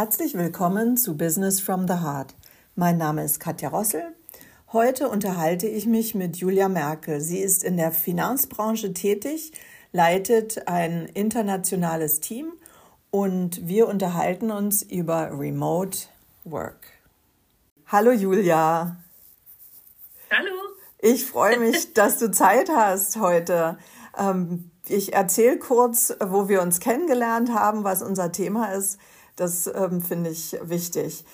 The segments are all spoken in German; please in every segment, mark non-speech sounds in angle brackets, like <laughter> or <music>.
Herzlich willkommen zu Business from the Heart. Mein Name ist Katja Rossel. Heute unterhalte ich mich mit Julia Merkel. Sie ist in der Finanzbranche tätig, leitet ein internationales Team und wir unterhalten uns über Remote Work. Hallo Julia. Hallo. Ich freue mich, <laughs> dass du Zeit hast heute. Ähm, ich erzähle kurz, wo wir uns kennengelernt haben, was unser Thema ist. Das ähm, finde ich wichtig.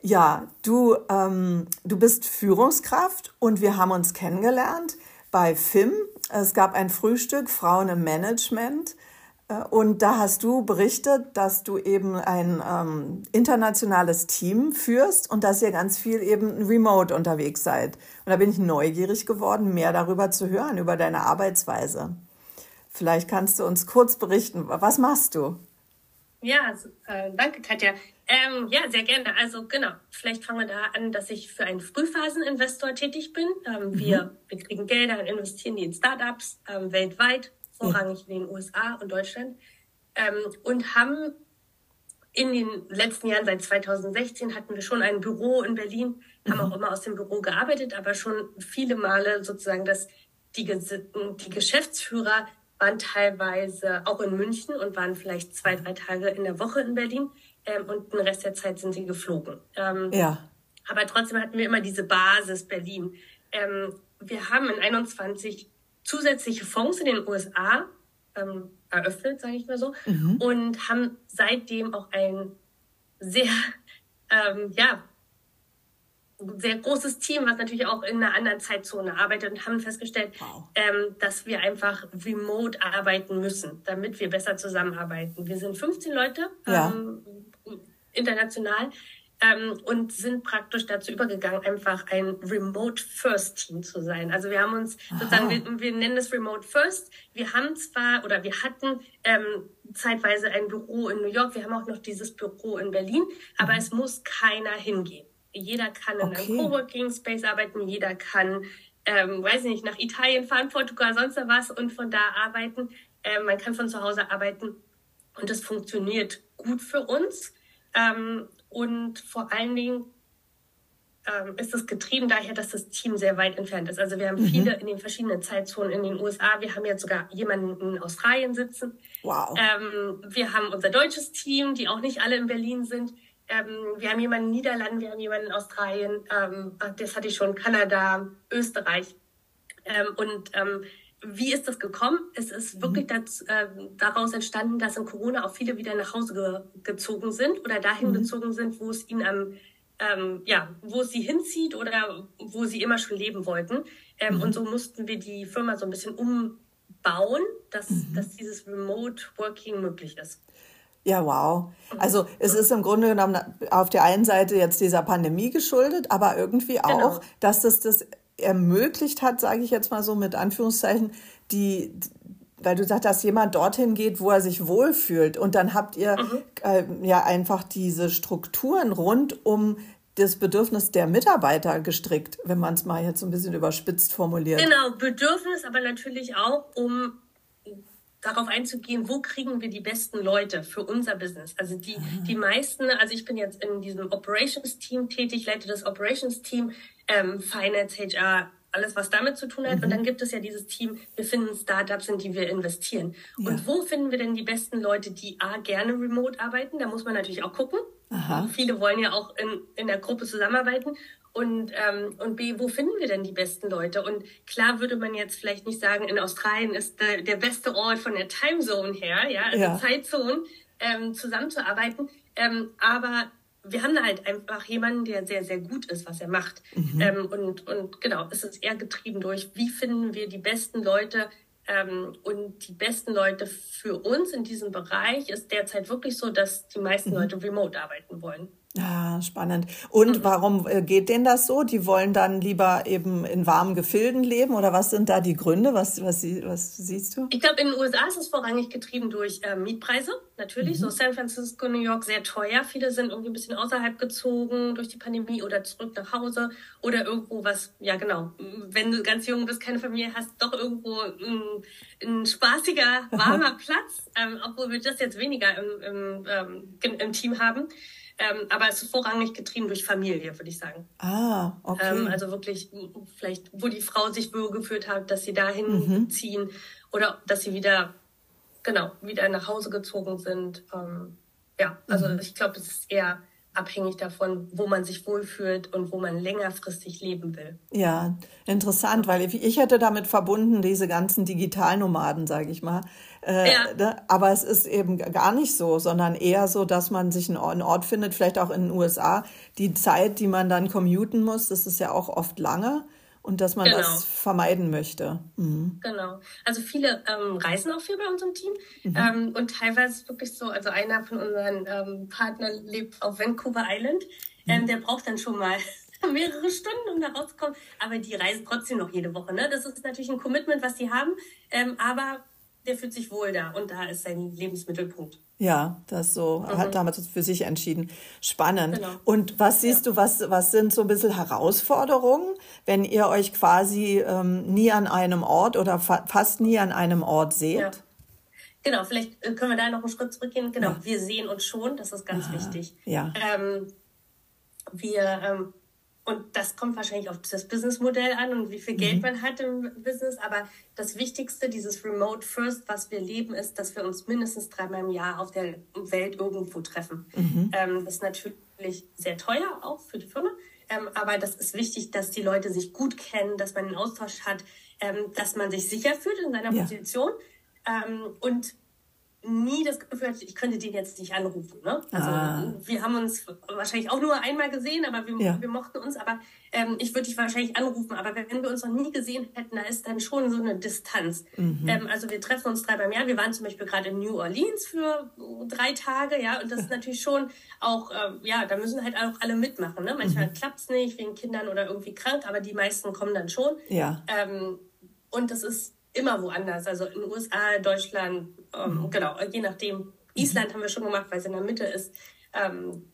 Ja, du, ähm, du bist Führungskraft und wir haben uns kennengelernt bei FIM. Es gab ein Frühstück Frauen im Management. Äh, und da hast du berichtet, dass du eben ein ähm, internationales Team führst und dass ihr ganz viel eben remote unterwegs seid. Und da bin ich neugierig geworden, mehr darüber zu hören, über deine Arbeitsweise. Vielleicht kannst du uns kurz berichten, was machst du? Ja, äh, danke Katja. Ähm, ja, sehr gerne. Also genau, vielleicht fangen wir da an, dass ich für einen Frühphaseninvestor tätig bin. Ähm, mhm. wir, wir kriegen Gelder und investieren die in Startups ähm, weltweit, vorrangig ja. in den USA und Deutschland. Ähm, und haben in den letzten Jahren, seit 2016, hatten wir schon ein Büro in Berlin, haben mhm. auch immer aus dem Büro gearbeitet, aber schon viele Male sozusagen, dass die, die Geschäftsführer waren teilweise auch in München und waren vielleicht zwei, drei Tage in der Woche in Berlin ähm, und den Rest der Zeit sind sie geflogen. Ähm, ja. Aber trotzdem hatten wir immer diese Basis Berlin. Ähm, wir haben in 21 zusätzliche Fonds in den USA ähm, eröffnet, sage ich mal so, mhm. und haben seitdem auch ein sehr <laughs> ähm, ja, sehr großes Team, was natürlich auch in einer anderen Zeitzone arbeitet und haben festgestellt, wow. ähm, dass wir einfach remote arbeiten müssen, damit wir besser zusammenarbeiten. Wir sind 15 Leute ja. ähm, international ähm, und sind praktisch dazu übergegangen, einfach ein Remote First Team zu sein. Also wir haben uns Aha. sozusagen, wir, wir, nennen es Remote First. Wir haben zwar oder wir hatten ähm, zeitweise ein Büro in New York, wir haben auch noch dieses Büro in Berlin, aber mhm. es muss keiner hingehen. Jeder kann in okay. einem Coworking Space arbeiten, jeder kann, ähm, weiß nicht, nach Italien fahren, Portugal, sonst was und von da arbeiten. Ähm, man kann von zu Hause arbeiten und das funktioniert gut für uns. Ähm, und vor allen Dingen ähm, ist es getrieben daher, dass das Team sehr weit entfernt ist. Also wir haben mhm. viele in den verschiedenen Zeitzonen in den USA. Wir haben jetzt sogar jemanden in Australien sitzen. Wow. Ähm, wir haben unser deutsches Team, die auch nicht alle in Berlin sind. Ähm, wir haben jemanden in den Niederlanden, wir haben jemanden in Australien, ähm, das hatte ich schon, Kanada, Österreich. Ähm, und ähm, wie ist das gekommen? Es ist mhm. wirklich das, äh, daraus entstanden, dass in Corona auch viele wieder nach Hause ge gezogen sind oder dahin mhm. gezogen sind, wo es ihnen am ähm, ja, wo sie hinzieht oder wo sie immer schon leben wollten. Ähm, mhm. Und so mussten wir die Firma so ein bisschen umbauen, dass, mhm. dass dieses Remote Working möglich ist. Ja, wow. Also es ist im Grunde genommen auf der einen Seite jetzt dieser Pandemie geschuldet, aber irgendwie auch, genau. dass das das ermöglicht hat, sage ich jetzt mal so mit Anführungszeichen, die, weil du sagst, dass jemand dorthin geht, wo er sich wohlfühlt. Und dann habt ihr mhm. äh, ja einfach diese Strukturen rund um das Bedürfnis der Mitarbeiter gestrickt, wenn man es mal jetzt ein bisschen überspitzt formuliert. Genau, Bedürfnis, aber natürlich auch, um darauf einzugehen, wo kriegen wir die besten Leute für unser Business. Also die, mhm. die meisten, also ich bin jetzt in diesem Operations-Team tätig, leite das Operations-Team, ähm, Finance, HR, alles, was damit zu tun hat. Mhm. Und dann gibt es ja dieses Team, wir finden Startups, in die wir investieren. Ja. Und wo finden wir denn die besten Leute, die A, gerne remote arbeiten? Da muss man natürlich auch gucken. Aha. Viele wollen ja auch in, in der Gruppe zusammenarbeiten. Und, ähm, und B, wo finden wir denn die besten Leute? Und klar würde man jetzt vielleicht nicht sagen, in Australien ist der, der beste Ort von der Timezone her, ja, also ja. Zeitzone, ähm, zusammenzuarbeiten. Ähm, aber wir haben da halt einfach jemanden, der sehr, sehr gut ist, was er macht. Mhm. Ähm, und, und genau, es ist eher getrieben durch, wie finden wir die besten Leute, ähm, und die besten Leute für uns in diesem Bereich ist derzeit wirklich so, dass die meisten mhm. Leute remote arbeiten wollen. Ah, spannend. Und mhm. warum äh, geht denen das so? Die wollen dann lieber eben in warmen Gefilden leben oder was sind da die Gründe? Was, was, was siehst du? Ich glaube, in den USA ist es vorrangig getrieben durch äh, Mietpreise, natürlich. Mhm. So San Francisco, New York sehr teuer. Viele sind irgendwie ein bisschen außerhalb gezogen durch die Pandemie oder zurück nach Hause oder irgendwo was, ja genau, wenn du ganz jung bist, keine Familie hast, doch irgendwo ein, ein spaßiger, warmer <laughs> Platz, ähm, obwohl wir das jetzt weniger im, im, ähm, im Team haben. Ähm, aber es ist vorrangig getrieben durch Familie, würde ich sagen. Ah, okay. Ähm, also wirklich, vielleicht, wo die Frau sich wohl geführt hat, dass sie dahin mhm. ziehen oder dass sie wieder, genau, wieder nach Hause gezogen sind. Ähm, ja, also mhm. ich glaube, es ist eher abhängig davon, wo man sich wohlfühlt und wo man längerfristig leben will. Ja, interessant, weil ich hätte damit verbunden diese ganzen Digitalnomaden, sage ich mal. Äh, ja. Ne? Aber es ist eben gar nicht so, sondern eher so, dass man sich einen Ort findet, vielleicht auch in den USA. Die Zeit, die man dann commuten muss, das ist ja auch oft lange und dass man genau. das vermeiden möchte. Mhm. Genau. Also viele ähm, reisen auch viel bei unserem Team mhm. ähm, und teilweise ist es wirklich so, also einer von unseren ähm, Partnern lebt auf Vancouver Island, ähm, mhm. der braucht dann schon mal <laughs> mehrere Stunden, um da rauszukommen, aber die reisen trotzdem noch jede Woche. Ne? Das ist natürlich ein Commitment, was die haben, ähm, aber der fühlt sich wohl da und da ist sein Lebensmittelpunkt. Ja, das so, mhm. hat damals für sich entschieden. Spannend. Genau. Und was siehst ja. du, was, was sind so ein bisschen Herausforderungen, wenn ihr euch quasi ähm, nie an einem Ort oder fa fast nie an einem Ort seht? Ja. Genau, vielleicht äh, können wir da noch einen Schritt zurückgehen. Genau, ja. wir sehen uns schon, das ist ganz Aha. wichtig. Ja. Ähm, wir ähm, und das kommt wahrscheinlich auf das Businessmodell an und wie viel Geld mhm. man hat im Business. Aber das Wichtigste, dieses Remote First, was wir leben, ist, dass wir uns mindestens dreimal im Jahr auf der Welt irgendwo treffen. Mhm. Ähm, das ist natürlich sehr teuer auch für die Firma. Ähm, aber das ist wichtig, dass die Leute sich gut kennen, dass man einen Austausch hat, ähm, dass man sich sicher fühlt in seiner ja. Position. Ähm, und nie das Gefühl hatte, ich könnte den jetzt nicht anrufen. Ne? Also ah. wir haben uns wahrscheinlich auch nur einmal gesehen, aber wir, ja. wir mochten uns. Aber ähm, ich würde dich wahrscheinlich anrufen. Aber wenn wir uns noch nie gesehen hätten, da ist dann schon so eine Distanz. Mhm. Ähm, also wir treffen uns drei beim Jahr. Wir waren zum Beispiel gerade in New Orleans für drei Tage, ja. Und das ist <laughs> natürlich schon auch, ähm, ja, da müssen halt auch alle mitmachen. Ne? Manchmal mhm. klappt es nicht wegen Kindern oder irgendwie krank, aber die meisten kommen dann schon. Ja. Ähm, und das ist immer woanders. Also in den USA, Deutschland, ähm, mhm. genau, je nachdem. Island mhm. haben wir schon gemacht, weil es in der Mitte ist. Ähm,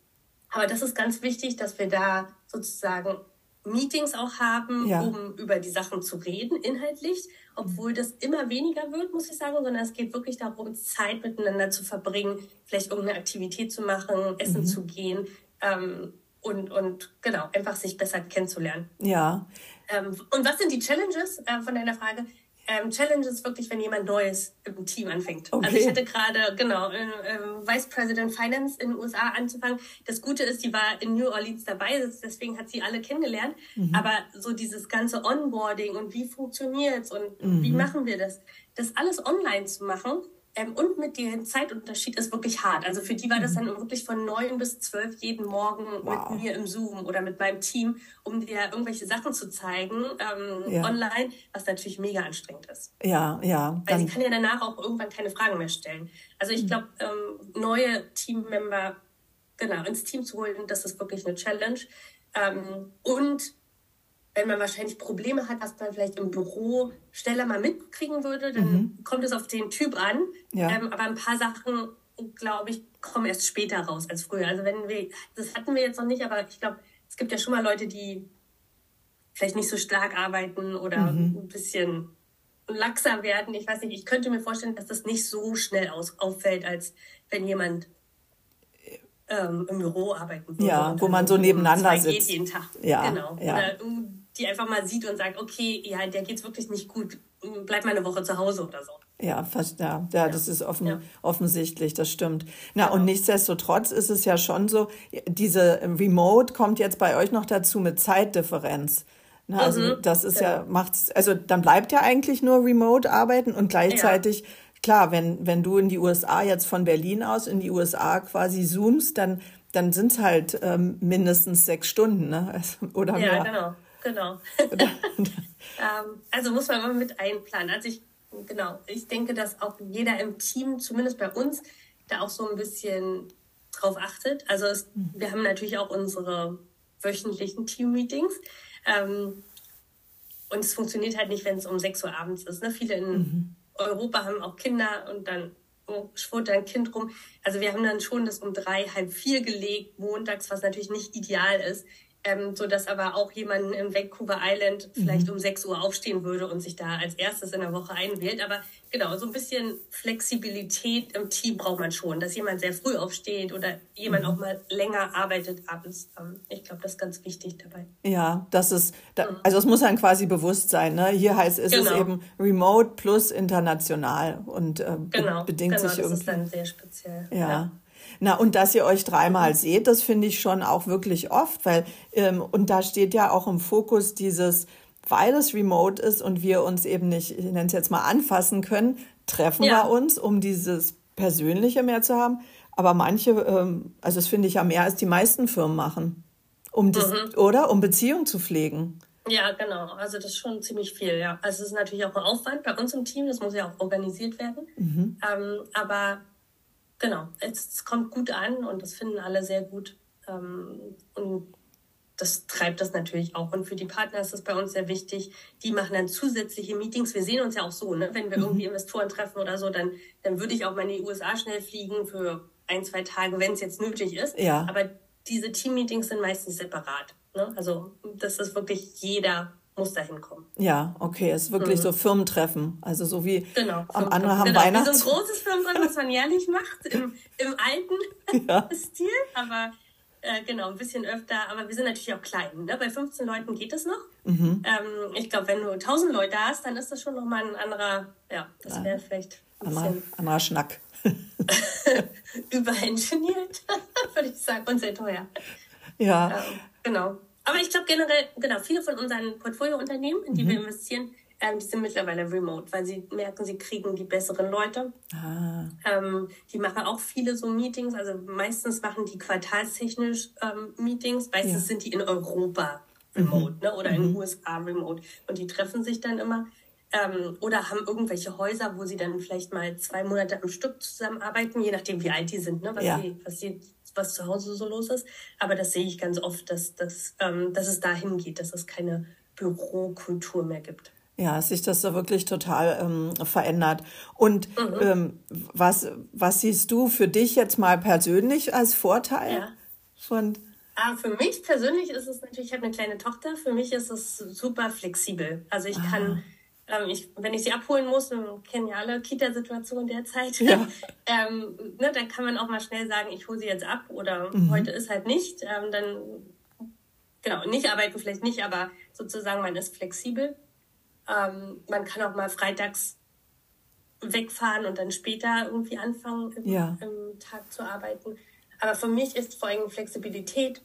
aber das ist ganz wichtig, dass wir da sozusagen Meetings auch haben, ja. um über die Sachen zu reden, inhaltlich, obwohl das immer weniger wird, muss ich sagen, sondern es geht wirklich darum, Zeit miteinander zu verbringen, vielleicht irgendeine Aktivität zu machen, essen mhm. zu gehen ähm, und, und genau, einfach sich besser kennenzulernen. Ja. Ähm, und was sind die Challenges äh, von deiner Frage? Ähm, Challenge ist wirklich, wenn jemand Neues im Team anfängt. Okay. Also ich hatte gerade, genau, äh, äh, Vice President Finance in den USA anzufangen. Das Gute ist, die war in New Orleans dabei, deswegen hat sie alle kennengelernt. Mhm. Aber so dieses ganze Onboarding und wie funktioniert's und mhm. wie machen wir das, das alles online zu machen, ähm, und mit dem Zeitunterschied ist wirklich hart. Also für die war das mhm. dann wirklich von neun bis zwölf jeden Morgen wow. mit mir im Zoom oder mit meinem Team, um dir irgendwelche Sachen zu zeigen ähm, ja. online, was natürlich mega anstrengend ist. Ja, ja. Weil sie kann ja danach auch irgendwann keine Fragen mehr stellen. Also ich mhm. glaube, ähm, neue Teammember genau ins Team zu holen, das ist wirklich eine Challenge. Ähm, und wenn man wahrscheinlich Probleme hat, was man vielleicht im Büro schneller mal mitkriegen würde, dann mhm. kommt es auf den Typ an. Ja. Ähm, aber ein paar Sachen, glaube ich, kommen erst später raus als früher. Also wenn wir, das hatten wir jetzt noch nicht, aber ich glaube, es gibt ja schon mal Leute, die vielleicht nicht so stark arbeiten oder mhm. ein bisschen laxer werden. Ich weiß nicht, ich könnte mir vorstellen, dass das nicht so schnell aus, auffällt, als wenn jemand ähm, im Büro arbeiten würde. Ja, wo man so nebeneinander sitzt. jeden Tag. Ja, genau. Ja. Oder die einfach mal sieht und sagt, okay, ja, der geht's wirklich nicht gut, bleib mal eine Woche zu Hause oder so. Ja, fast, ja, ja, ja. das ist offen, ja. offensichtlich, das stimmt. Na, genau. und nichtsdestotrotz ist es ja schon so, diese Remote kommt jetzt bei euch noch dazu mit Zeitdifferenz. Na, also mhm. das ist ja, macht's, also dann bleibt ja eigentlich nur Remote arbeiten und gleichzeitig, klar, wenn, wenn du in die USA jetzt von Berlin aus in die USA quasi zoomst, dann, dann sind es halt ähm, mindestens sechs Stunden, ne? <laughs> Oder ja, mehr. genau. Genau. <laughs> ähm, also muss man immer mit einplanen. Also ich, genau, ich denke, dass auch jeder im Team, zumindest bei uns, da auch so ein bisschen drauf achtet. Also es, wir haben natürlich auch unsere wöchentlichen Team-Meetings. Ähm, und es funktioniert halt nicht, wenn es um 6 Uhr abends ist. Ne? Viele in mhm. Europa haben auch Kinder und dann oh, schwirrt ein Kind rum. Also wir haben dann schon das um drei, halb vier gelegt, montags, was natürlich nicht ideal ist ähm, so dass aber auch jemand in Vancouver Island vielleicht mhm. um 6 Uhr aufstehen würde und sich da als erstes in der Woche einwählt. Aber genau, so ein bisschen Flexibilität im Team braucht man schon, dass jemand sehr früh aufsteht oder jemand mhm. auch mal länger arbeitet abends. Ähm, ich glaube, das ist ganz wichtig dabei. Ja, das ist, da, mhm. also es muss dann quasi bewusst sein. Ne? Hier heißt es, genau. es eben Remote plus international und äh, genau, bedingt genau, sich irgendwie. Das ist dann sehr speziell. ja. ja. Na, und dass ihr euch dreimal seht, das finde ich schon auch wirklich oft, weil, ähm, und da steht ja auch im Fokus dieses, weil es remote ist und wir uns eben nicht, ich nenne es jetzt mal, anfassen können, treffen ja. wir uns, um dieses Persönliche mehr zu haben. Aber manche, ähm, also das finde ich ja mehr als die meisten Firmen machen, um das, mhm. oder? Um Beziehungen zu pflegen. Ja, genau. Also das ist schon ziemlich viel, ja. Also es ist natürlich auch ein Aufwand bei uns im Team, das muss ja auch organisiert werden. Mhm. Ähm, aber genau, es, kommt gut an und das finden alle sehr gut. Ähm, und das treibt das natürlich auch. Und für die Partner ist das bei uns sehr wichtig. Die machen dann zusätzliche Meetings. Wir sehen uns ja auch so, ne? wenn wir mhm. irgendwie Investoren treffen oder so, dann, dann würde ich auch mal in die USA schnell fliegen für ein, zwei Tage, wenn es jetzt nötig ist. Ja. Aber diese Team-Meetings sind meistens separat. Ne? Also das ist wirklich jeder muss da hinkommen. Ja, okay, es ist wirklich mhm. so Firmentreffen. Also so wie genau, am anderen haben genau. Weihnachts... Wie so ein großes Firmentreffen, was man jährlich macht, im, im alten <laughs> ja. Stil, aber äh, genau, ein bisschen öfter. Aber wir sind natürlich auch klein. Ne? Bei 15 Leuten geht es noch. Mhm. Ähm, ich glaube, wenn du 1000 Leute hast, dann ist das schon nochmal ein anderer, ja, das wäre vielleicht ein anderer, anderer Schnack. <laughs> überengineert, <laughs> würde ich sagen, und sehr teuer. Ja. Ähm, genau. Aber ich glaube generell, genau, viele von unseren Portfoliounternehmen, in die mhm. wir investieren, ähm, die sind mittlerweile remote, weil sie merken, sie kriegen die besseren Leute. Ah. Ähm, die machen auch viele so Meetings, also meistens machen die quartalstechnisch ähm, Meetings, meistens ja. sind die in Europa remote mhm. ne, oder in den mhm. USA remote und die treffen sich dann immer. Ähm, oder haben irgendwelche Häuser, wo sie dann vielleicht mal zwei Monate am Stück zusammenarbeiten, je nachdem, wie alt die sind, ne, was, ja. sie, was sie was zu Hause so los ist. Aber das sehe ich ganz oft, dass, dass, ähm, dass es dahin geht, dass es keine Bürokultur mehr gibt. Ja, sich das so wirklich total ähm, verändert. Und mhm. ähm, was, was siehst du für dich jetzt mal persönlich als Vorteil? Ja. Von Ah, für mich persönlich ist es natürlich, ich habe eine kleine Tochter, für mich ist es super flexibel. Also ich ah. kann ähm, ich, wenn ich sie abholen muss, kennen ja alle Kita-Situationen derzeit, ja. <laughs> ähm, ne, dann kann man auch mal schnell sagen, ich hole sie jetzt ab oder mhm. heute ist halt nicht. Ähm, dann, genau, nicht arbeiten vielleicht nicht, aber sozusagen man ist flexibel. Ähm, man kann auch mal freitags wegfahren und dann später irgendwie anfangen, im, ja. im Tag zu arbeiten. Aber für mich ist vor allem Flexibilität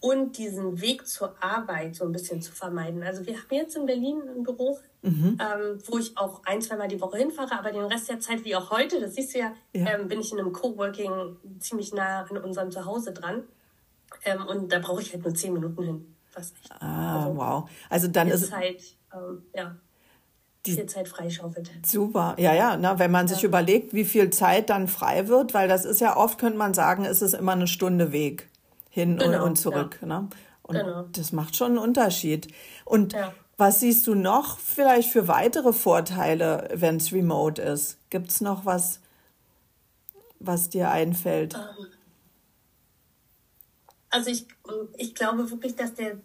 und diesen Weg zur Arbeit so ein bisschen zu vermeiden. Also wir haben jetzt in Berlin ein Büro, mhm. ähm, wo ich auch ein, zwei Mal die Woche hinfahre, aber den Rest der Zeit, wie auch heute, das siehst du ja, ja. Ähm, bin ich in einem Coworking ziemlich nah an unserem Zuhause dran. Ähm, und da brauche ich halt nur zehn Minuten hin. Fast nicht. Ah, also, wow. Also dann ist Zeit, ähm, ja, die viel Zeit freischaufelt. Super, ja, ja, na, wenn man ja. sich überlegt, wie viel Zeit dann frei wird, weil das ist ja oft, könnte man sagen, ist es immer eine Stunde Weg hin genau, und, zurück. Ja. Ne? Und genau. das macht schon einen Unterschied. Und ja. was siehst du noch vielleicht für weitere Vorteile, wenn es remote ist? Gibt es noch was, was dir einfällt? Ähm, also ich, ich glaube wirklich, dass der,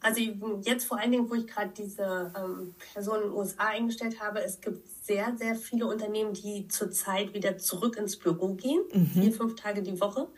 also jetzt vor allen Dingen, wo ich gerade diese ähm, Person in den USA eingestellt habe, es gibt sehr, sehr viele Unternehmen, die zurzeit wieder zurück ins Büro gehen, mhm. vier, fünf Tage die Woche.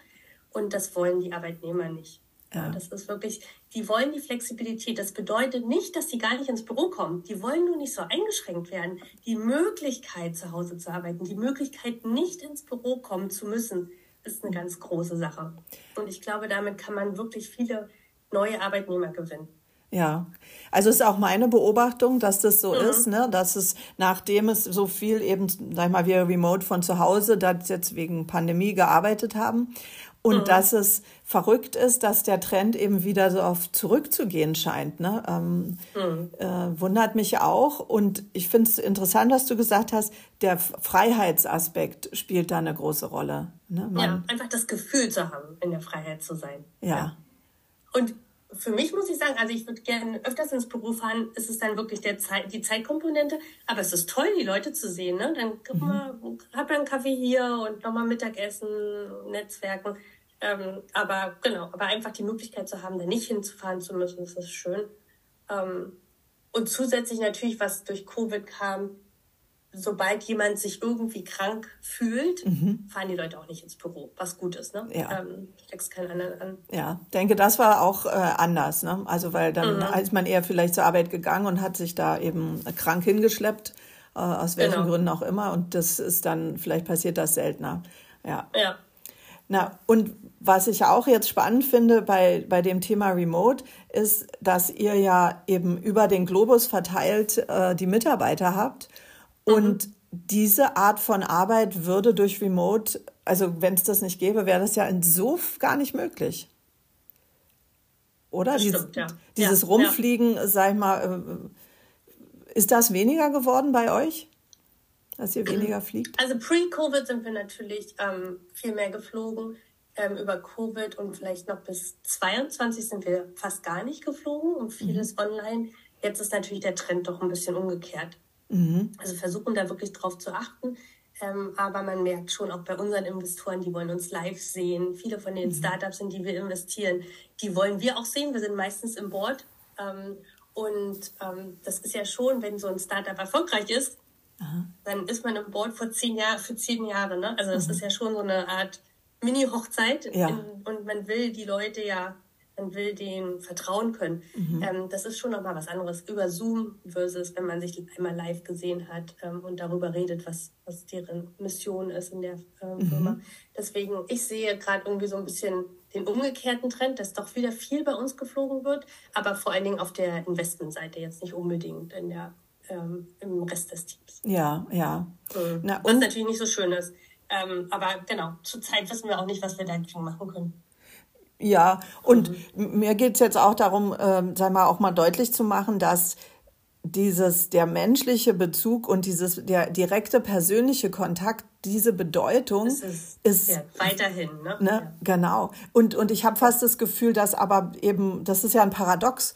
Und das wollen die Arbeitnehmer nicht. Ja. Das ist wirklich, die wollen die Flexibilität. Das bedeutet nicht, dass sie gar nicht ins Büro kommen. Die wollen nur nicht so eingeschränkt werden. Die Möglichkeit, zu Hause zu arbeiten, die Möglichkeit, nicht ins Büro kommen zu müssen, ist eine ganz große Sache. Und ich glaube, damit kann man wirklich viele neue Arbeitnehmer gewinnen. Ja, also ist auch meine Beobachtung, dass das so mhm. ist, ne, dass es nachdem es so viel eben, sag ich mal, wir remote von zu Hause, da jetzt wegen Pandemie gearbeitet haben und mhm. dass es verrückt ist, dass der Trend eben wieder so auf zurückzugehen scheint. Ne? Ähm, mhm. äh, wundert mich auch. Und ich finde es interessant, dass du gesagt hast, der Freiheitsaspekt spielt da eine große Rolle. Ne? ja, einfach das Gefühl zu haben, in der Freiheit zu sein. Ja. ja. Und für mich muss ich sagen, also ich würde gerne öfters ins Büro fahren, ist es dann wirklich der Zeit, die Zeitkomponente. Aber es ist toll, die Leute zu sehen. Ne? Dann guck mhm. mal, hab einen Kaffee hier und nochmal Mittagessen, Netzwerken. Ähm, aber genau, aber einfach die Möglichkeit zu haben, da nicht hinzufahren zu müssen, das ist schön. Ähm, und zusätzlich natürlich, was durch Covid kam, sobald jemand sich irgendwie krank fühlt, mhm. fahren die Leute auch nicht ins Büro, was gut ist. Ne? Ja. Ähm, steckst keinen anderen an. Ja, denke, das war auch äh, anders. Ne? Also, weil dann mhm. ist man eher vielleicht zur Arbeit gegangen und hat sich da eben krank hingeschleppt, äh, aus welchen genau. Gründen auch immer. Und das ist dann, vielleicht passiert das seltener. Ja. Ja. Na, und was ich auch jetzt spannend finde bei, bei dem Thema Remote, ist, dass ihr ja eben über den Globus verteilt äh, die Mitarbeiter habt. Und mhm. diese Art von Arbeit würde durch Remote, also wenn es das nicht gäbe, wäre das ja in so gar nicht möglich. Oder? Stimmt, Dies, ja. Dieses ja, Rumfliegen, ja. sag ich mal, äh, ist das weniger geworden bei euch? Dass ihr weniger fliegt? Also pre-Covid sind wir natürlich ähm, viel mehr geflogen. Ähm, über Covid und vielleicht noch bis 22 sind wir fast gar nicht geflogen und vieles mhm. online. Jetzt ist natürlich der Trend doch ein bisschen umgekehrt. Mhm. Also versuchen da wirklich drauf zu achten. Ähm, aber man merkt schon auch bei unseren Investoren, die wollen uns live sehen. Viele von den mhm. Startups, in die wir investieren, die wollen wir auch sehen. Wir sind meistens im Board. Ähm, und ähm, das ist ja schon, wenn so ein Startup erfolgreich ist, Aha. dann ist man im Board für zehn Jahre, für zehn Jahre. Ne? Also das mhm. ist ja schon so eine Art Mini-Hochzeit. Ja. Und man will die Leute ja man will denen vertrauen können. Mhm. Ähm, das ist schon nochmal was anderes über Zoom versus wenn man sich einmal live gesehen hat ähm, und darüber redet, was, was deren Mission ist in der äh, mhm. Firma. Deswegen, ich sehe gerade irgendwie so ein bisschen den umgekehrten Trend, dass doch wieder viel bei uns geflogen wird, aber vor allen Dingen auf der Investmentseite, jetzt nicht unbedingt in der, ähm, im Rest des Teams. Ja, ja. Mhm. Na, was natürlich nicht so schön ist. Ähm, aber genau, zurzeit wissen wir auch nicht, was wir dagegen machen können. Ja, und mhm. mir geht es jetzt auch darum, ähm, sei mal auch mal deutlich zu machen, dass dieses der menschliche Bezug und dieses der direkte persönliche Kontakt diese Bedeutung ist, ist ja, weiterhin ne? ne? Ja. genau und und ich habe fast das Gefühl dass aber eben das ist ja ein Paradox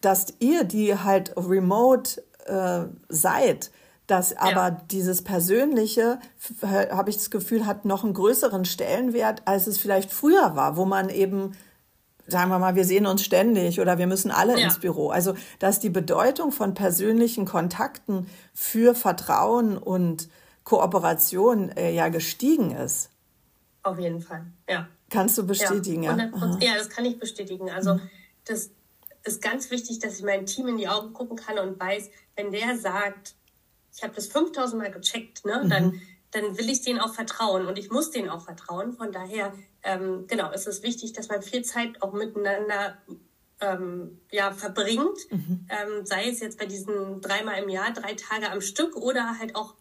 dass ihr die halt remote äh, seid dass aber ja. dieses Persönliche, habe ich das Gefühl, hat noch einen größeren Stellenwert, als es vielleicht früher war, wo man eben, sagen wir mal, wir sehen uns ständig oder wir müssen alle ja. ins Büro. Also, dass die Bedeutung von persönlichen Kontakten für Vertrauen und Kooperation äh, ja gestiegen ist. Auf jeden Fall, ja. Kannst du bestätigen, ja? Ja, ja das kann ich bestätigen. Also, mhm. das ist ganz wichtig, dass ich meinem Team in die Augen gucken kann und weiß, wenn der sagt, ich habe das 5000 Mal gecheckt, ne? Mhm. dann, dann will ich denen auch vertrauen und ich muss denen auch vertrauen. Von daher, ähm, genau, ist es wichtig, dass man viel Zeit auch miteinander ähm, ja, verbringt, mhm. ähm, sei es jetzt bei diesen dreimal im Jahr, drei Tage am Stück oder halt auch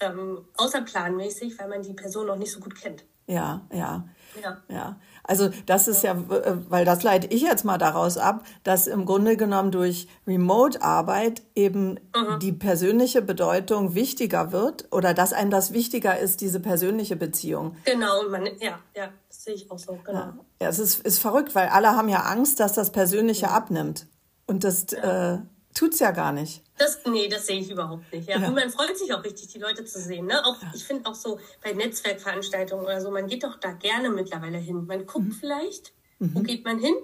ähm, außerplanmäßig, weil man die Person noch nicht so gut kennt. Ja, ja. Ja. ja. Also das ist ja, äh, weil das leite ich jetzt mal daraus ab, dass im Grunde genommen durch Remote-Arbeit eben mhm. die persönliche Bedeutung wichtiger wird oder dass einem das wichtiger ist, diese persönliche Beziehung. Genau, man, ja, ja, das sehe ich auch so, genau. Ja, ja es ist, ist verrückt, weil alle haben ja Angst, dass das Persönliche ja. abnimmt. Und das äh, tut's ja gar nicht. Das, nee, das sehe ich überhaupt nicht. Ja. ja. Und man freut sich auch richtig, die Leute zu sehen. Ne? Auch, ja. Ich finde auch so bei Netzwerkveranstaltungen oder so, man geht doch da gerne mittlerweile hin. Man guckt mhm. vielleicht, mhm. wo geht man hin?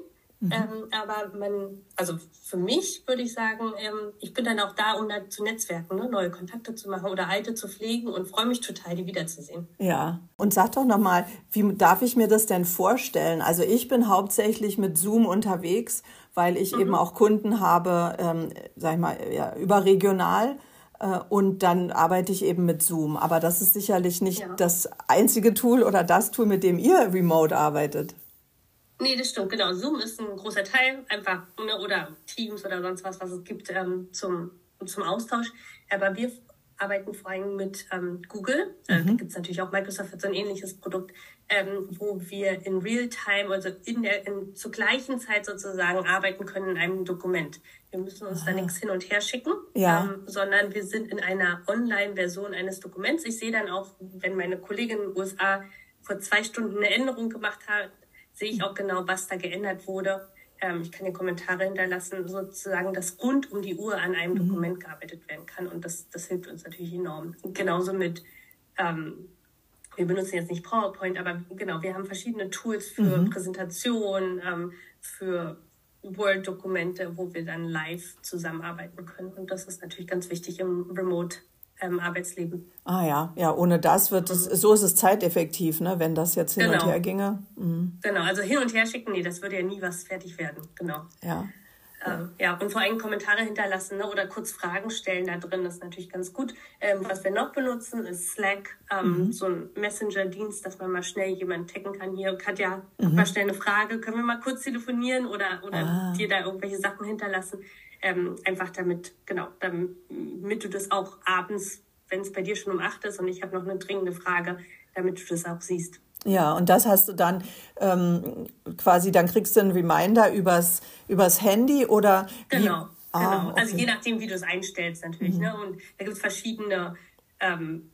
Mhm. Ähm, aber man, also für mich würde ich sagen, ähm, ich bin dann auch da, um da zu netzwerken, ne? neue Kontakte zu machen oder alte zu pflegen und freue mich total, die wiederzusehen. Ja, und sag doch nochmal, wie darf ich mir das denn vorstellen? Also ich bin hauptsächlich mit Zoom unterwegs, weil ich mhm. eben auch Kunden habe, ähm, sag ich mal, ja, überregional äh, und dann arbeite ich eben mit Zoom. Aber das ist sicherlich nicht ja. das einzige Tool oder das Tool, mit dem ihr remote arbeitet. Nee, das stimmt, genau. Zoom ist ein großer Teil, einfach, ne, oder Teams oder sonst was, was es gibt ähm, zum, zum Austausch. Aber wir arbeiten vor allem mit ähm, Google. Äh, mhm. Da gibt es natürlich auch Microsoft hat so ein ähnliches Produkt, ähm, wo wir in Real-Time, also in der, in, zur gleichen Zeit sozusagen arbeiten können in einem Dokument. Wir müssen uns Aha. da nichts hin und her schicken, ja. ähm, sondern wir sind in einer Online-Version eines Dokuments. Ich sehe dann auch, wenn meine Kollegin in den USA vor zwei Stunden eine Änderung gemacht hat, sehe ich auch genau, was da geändert wurde. Ähm, ich kann dir Kommentare hinterlassen, sozusagen, dass rund um die Uhr an einem mhm. Dokument gearbeitet werden kann. Und das, das hilft uns natürlich enorm. Und genauso mit, ähm, wir benutzen jetzt nicht PowerPoint, aber genau, wir haben verschiedene Tools für mhm. Präsentationen, ähm, für Word-Dokumente, wo wir dann live zusammenarbeiten können. Und das ist natürlich ganz wichtig im Remote ähm, Arbeitsleben. Ah ja, ja, ohne das wird es, mhm. so ist es zeiteffektiv, ne, wenn das jetzt hin genau. und her ginge. Mhm. Genau, also hin und her schicken, nee, das würde ja nie was fertig werden, genau. Ja. Ähm, ja, und vor allem Kommentare hinterlassen ne, oder kurz Fragen stellen da drin, ist natürlich ganz gut. Ähm, was wir noch benutzen, ist Slack, ähm, mhm. so ein Messenger-Dienst, dass man mal schnell jemanden taggen kann. Hier, Katja, mhm. mal schnell eine Frage, können wir mal kurz telefonieren oder, oder ah. dir da irgendwelche Sachen hinterlassen? Ähm, einfach damit, genau, damit du das auch abends, wenn es bei dir schon um acht ist und ich habe noch eine dringende Frage, damit du das auch siehst. Ja, und das hast du dann ähm, quasi, dann kriegst du einen Reminder übers, übers Handy oder. Genau, wie? Ah, genau. Okay. Also je nachdem, wie du es einstellst natürlich. Mhm. Ne? Und da gibt es verschiedene ähm,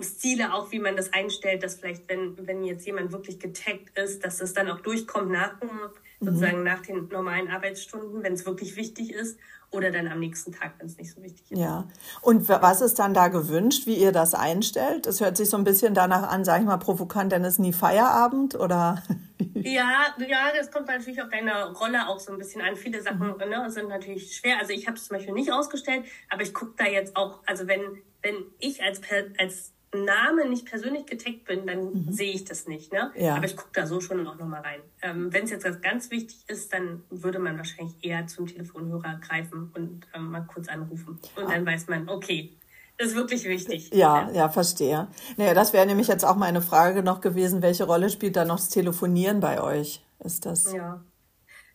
Stile auch, wie man das einstellt, dass vielleicht, wenn, wenn jetzt jemand wirklich getaggt ist, dass es dann auch durchkommt nach sozusagen mhm. nach den normalen Arbeitsstunden, wenn es wirklich wichtig ist, oder dann am nächsten Tag, wenn es nicht so wichtig ist. Ja. Und was ist dann da gewünscht, wie ihr das einstellt? Es hört sich so ein bisschen danach an, sag ich mal, provokant, denn es ist nie Feierabend oder? <laughs> ja, ja, das kommt natürlich auf deine Rolle auch so ein bisschen an. Viele Sachen mhm. ne, sind natürlich schwer. Also ich habe es zum Beispiel nicht ausgestellt, aber ich gucke da jetzt auch, also wenn, wenn ich als, als Name nicht persönlich getaggt bin, dann mhm. sehe ich das nicht. Ne? Ja. Aber ich gucke da so schon auch nochmal rein. Ähm, Wenn es jetzt was ganz wichtig ist, dann würde man wahrscheinlich eher zum Telefonhörer greifen und ähm, mal kurz anrufen. Und ah. dann weiß man, okay, das ist wirklich wichtig. Ja, ja, ja verstehe. Naja, das wäre nämlich jetzt auch meine Frage noch gewesen, welche Rolle spielt da noch das Telefonieren bei euch? Ist das? Ja.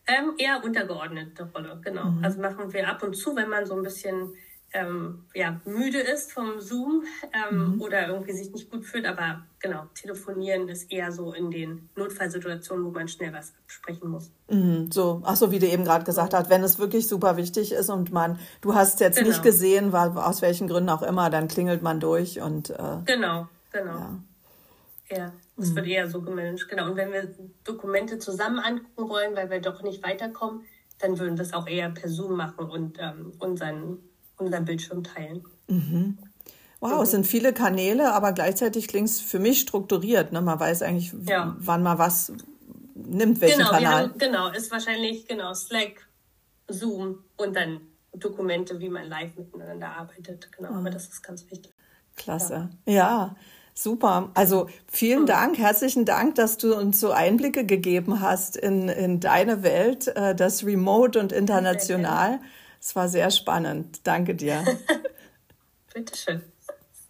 Ähm, eher untergeordnete Rolle, genau. Mhm. Also machen wir ab und zu, wenn man so ein bisschen ähm, ja, müde ist vom Zoom ähm, mhm. oder irgendwie sich nicht gut fühlt. Aber genau, telefonieren ist eher so in den Notfallsituationen, wo man schnell was absprechen muss. Mhm, so, ach so, wie du eben gerade gesagt hast, wenn es wirklich super wichtig ist und man, du hast jetzt genau. nicht gesehen, weil, aus welchen Gründen auch immer, dann klingelt man durch und. Äh, genau, genau. Ja. Ja, es mhm. wird eher so gemanagt. Genau. Und wenn wir Dokumente zusammen angucken wollen, weil wir doch nicht weiterkommen, dann würden wir es auch eher per Zoom machen und ähm, unseren unseren Bildschirm teilen. Mhm. Wow, es sind viele Kanäle, aber gleichzeitig klingt es für mich strukturiert. Ne? Man weiß eigentlich, ja. wann man was nimmt, welchen genau, Kanal. Haben, genau, ist wahrscheinlich genau Slack, Zoom und dann Dokumente, wie man live miteinander arbeitet. Genau, mhm. aber das ist ganz wichtig. Klasse. Ja. ja. Super. Also vielen mhm. Dank, herzlichen Dank, dass du uns so Einblicke gegeben hast in, in deine Welt, äh, das Remote und international. Es war sehr spannend. Danke dir. <laughs> Bitteschön.